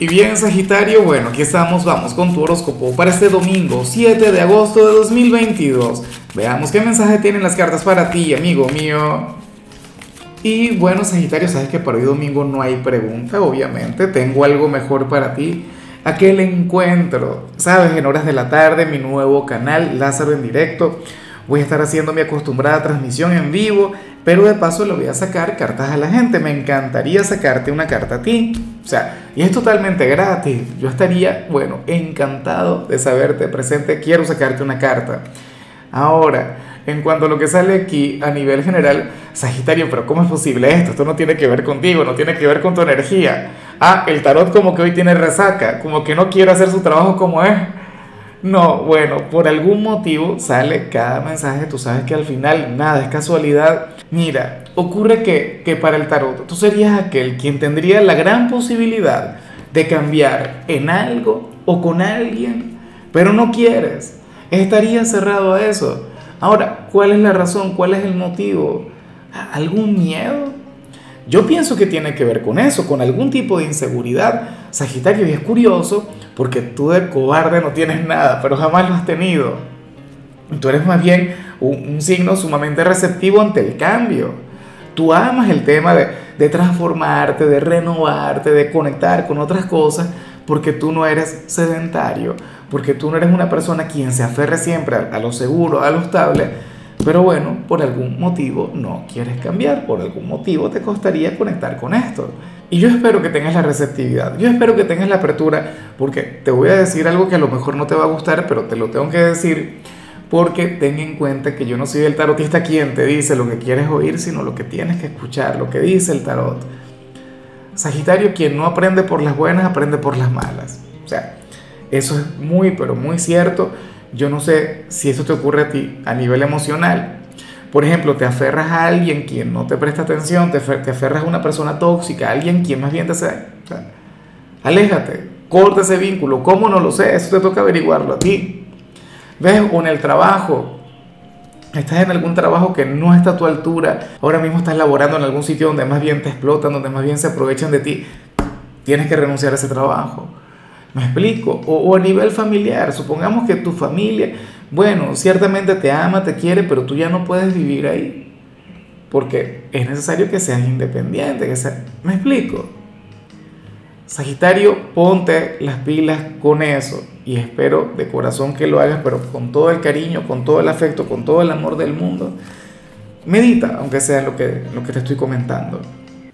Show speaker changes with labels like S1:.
S1: Y bien, Sagitario, bueno, aquí estamos, vamos con tu horóscopo para este domingo, 7 de agosto de 2022. Veamos qué mensaje tienen las cartas para ti, amigo mío. Y bueno, Sagitario, sabes que para hoy domingo no hay pregunta, obviamente. Tengo algo mejor para ti. Aquel encuentro, sabes, en horas de la tarde, mi nuevo canal, Lázaro en directo. Voy a estar haciendo mi acostumbrada transmisión en vivo, pero de paso le voy a sacar cartas a la gente. Me encantaría sacarte una carta a ti. O sea, y es totalmente gratis. Yo estaría, bueno, encantado de saberte presente. Quiero sacarte una carta. Ahora, en cuanto a lo que sale aquí a nivel general, Sagitario, pero ¿cómo es posible esto? Esto no tiene que ver contigo, no tiene que ver con tu energía. Ah, el tarot como que hoy tiene resaca, como que no quiere hacer su trabajo como es. No, bueno, por algún motivo sale cada mensaje, tú sabes que al final nada es casualidad. Mira, ocurre que, que para el tarot tú serías aquel quien tendría la gran posibilidad de cambiar en algo o con alguien, pero no quieres. Estarías cerrado a eso. Ahora, ¿cuál es la razón? ¿Cuál es el motivo? ¿Algún miedo? Yo pienso que tiene que ver con eso, con algún tipo de inseguridad. Sagitario, es curioso porque tú de cobarde no tienes nada, pero jamás lo has tenido. Tú eres más bien un, signo sumamente receptivo ante el cambio. Tú amas el tema de, de transformarte, de renovarte, de conectar con otras cosas, porque tú no eres sedentario, porque tú no eres una persona quien se aferre siempre a, a lo seguro, a lo estable pero bueno, por algún motivo no quieres cambiar, por algún motivo te costaría conectar con esto. Y yo espero que tengas la receptividad, yo espero que tengas la apertura, porque te voy a decir algo que a lo mejor no te va a gustar, pero te lo tengo que decir, porque ten en cuenta que yo no soy el tarotista quien te dice lo que quieres oír, sino lo que tienes que escuchar, lo que dice el tarot. Sagitario, quien no aprende por las buenas, aprende por las malas. O sea, eso es muy, pero muy cierto. Yo no sé si eso te ocurre a ti a nivel emocional. Por ejemplo, te aferras a alguien quien no te presta atención, te, aferras a una persona tóxica, a alguien quien más bien te hace... aléjate, corta ese vínculo. ¿Cómo no lo sé? Eso te toca averiguarlo a ti. ¿Ves? O en el trabajo. Estás en algún trabajo que no está a tu altura. Ahora mismo estás laborando en algún sitio donde más bien te explotan, donde más bien se aprovechan de ti. Tienes que renunciar a ese trabajo. ¿Me explico? O, a nivel familiar, supongamos que tu familia, bueno, ciertamente te ama, te quiere, pero tú ya no puedes vivir ahí. Porque es necesario que seas independiente, que ¿me explico? Sagitario, ponte las pilas con eso y espero de corazón que lo hagas, pero con todo el cariño, con todo el afecto, con todo el amor del mundo. Medita, aunque sea lo que, lo que te estoy comentando.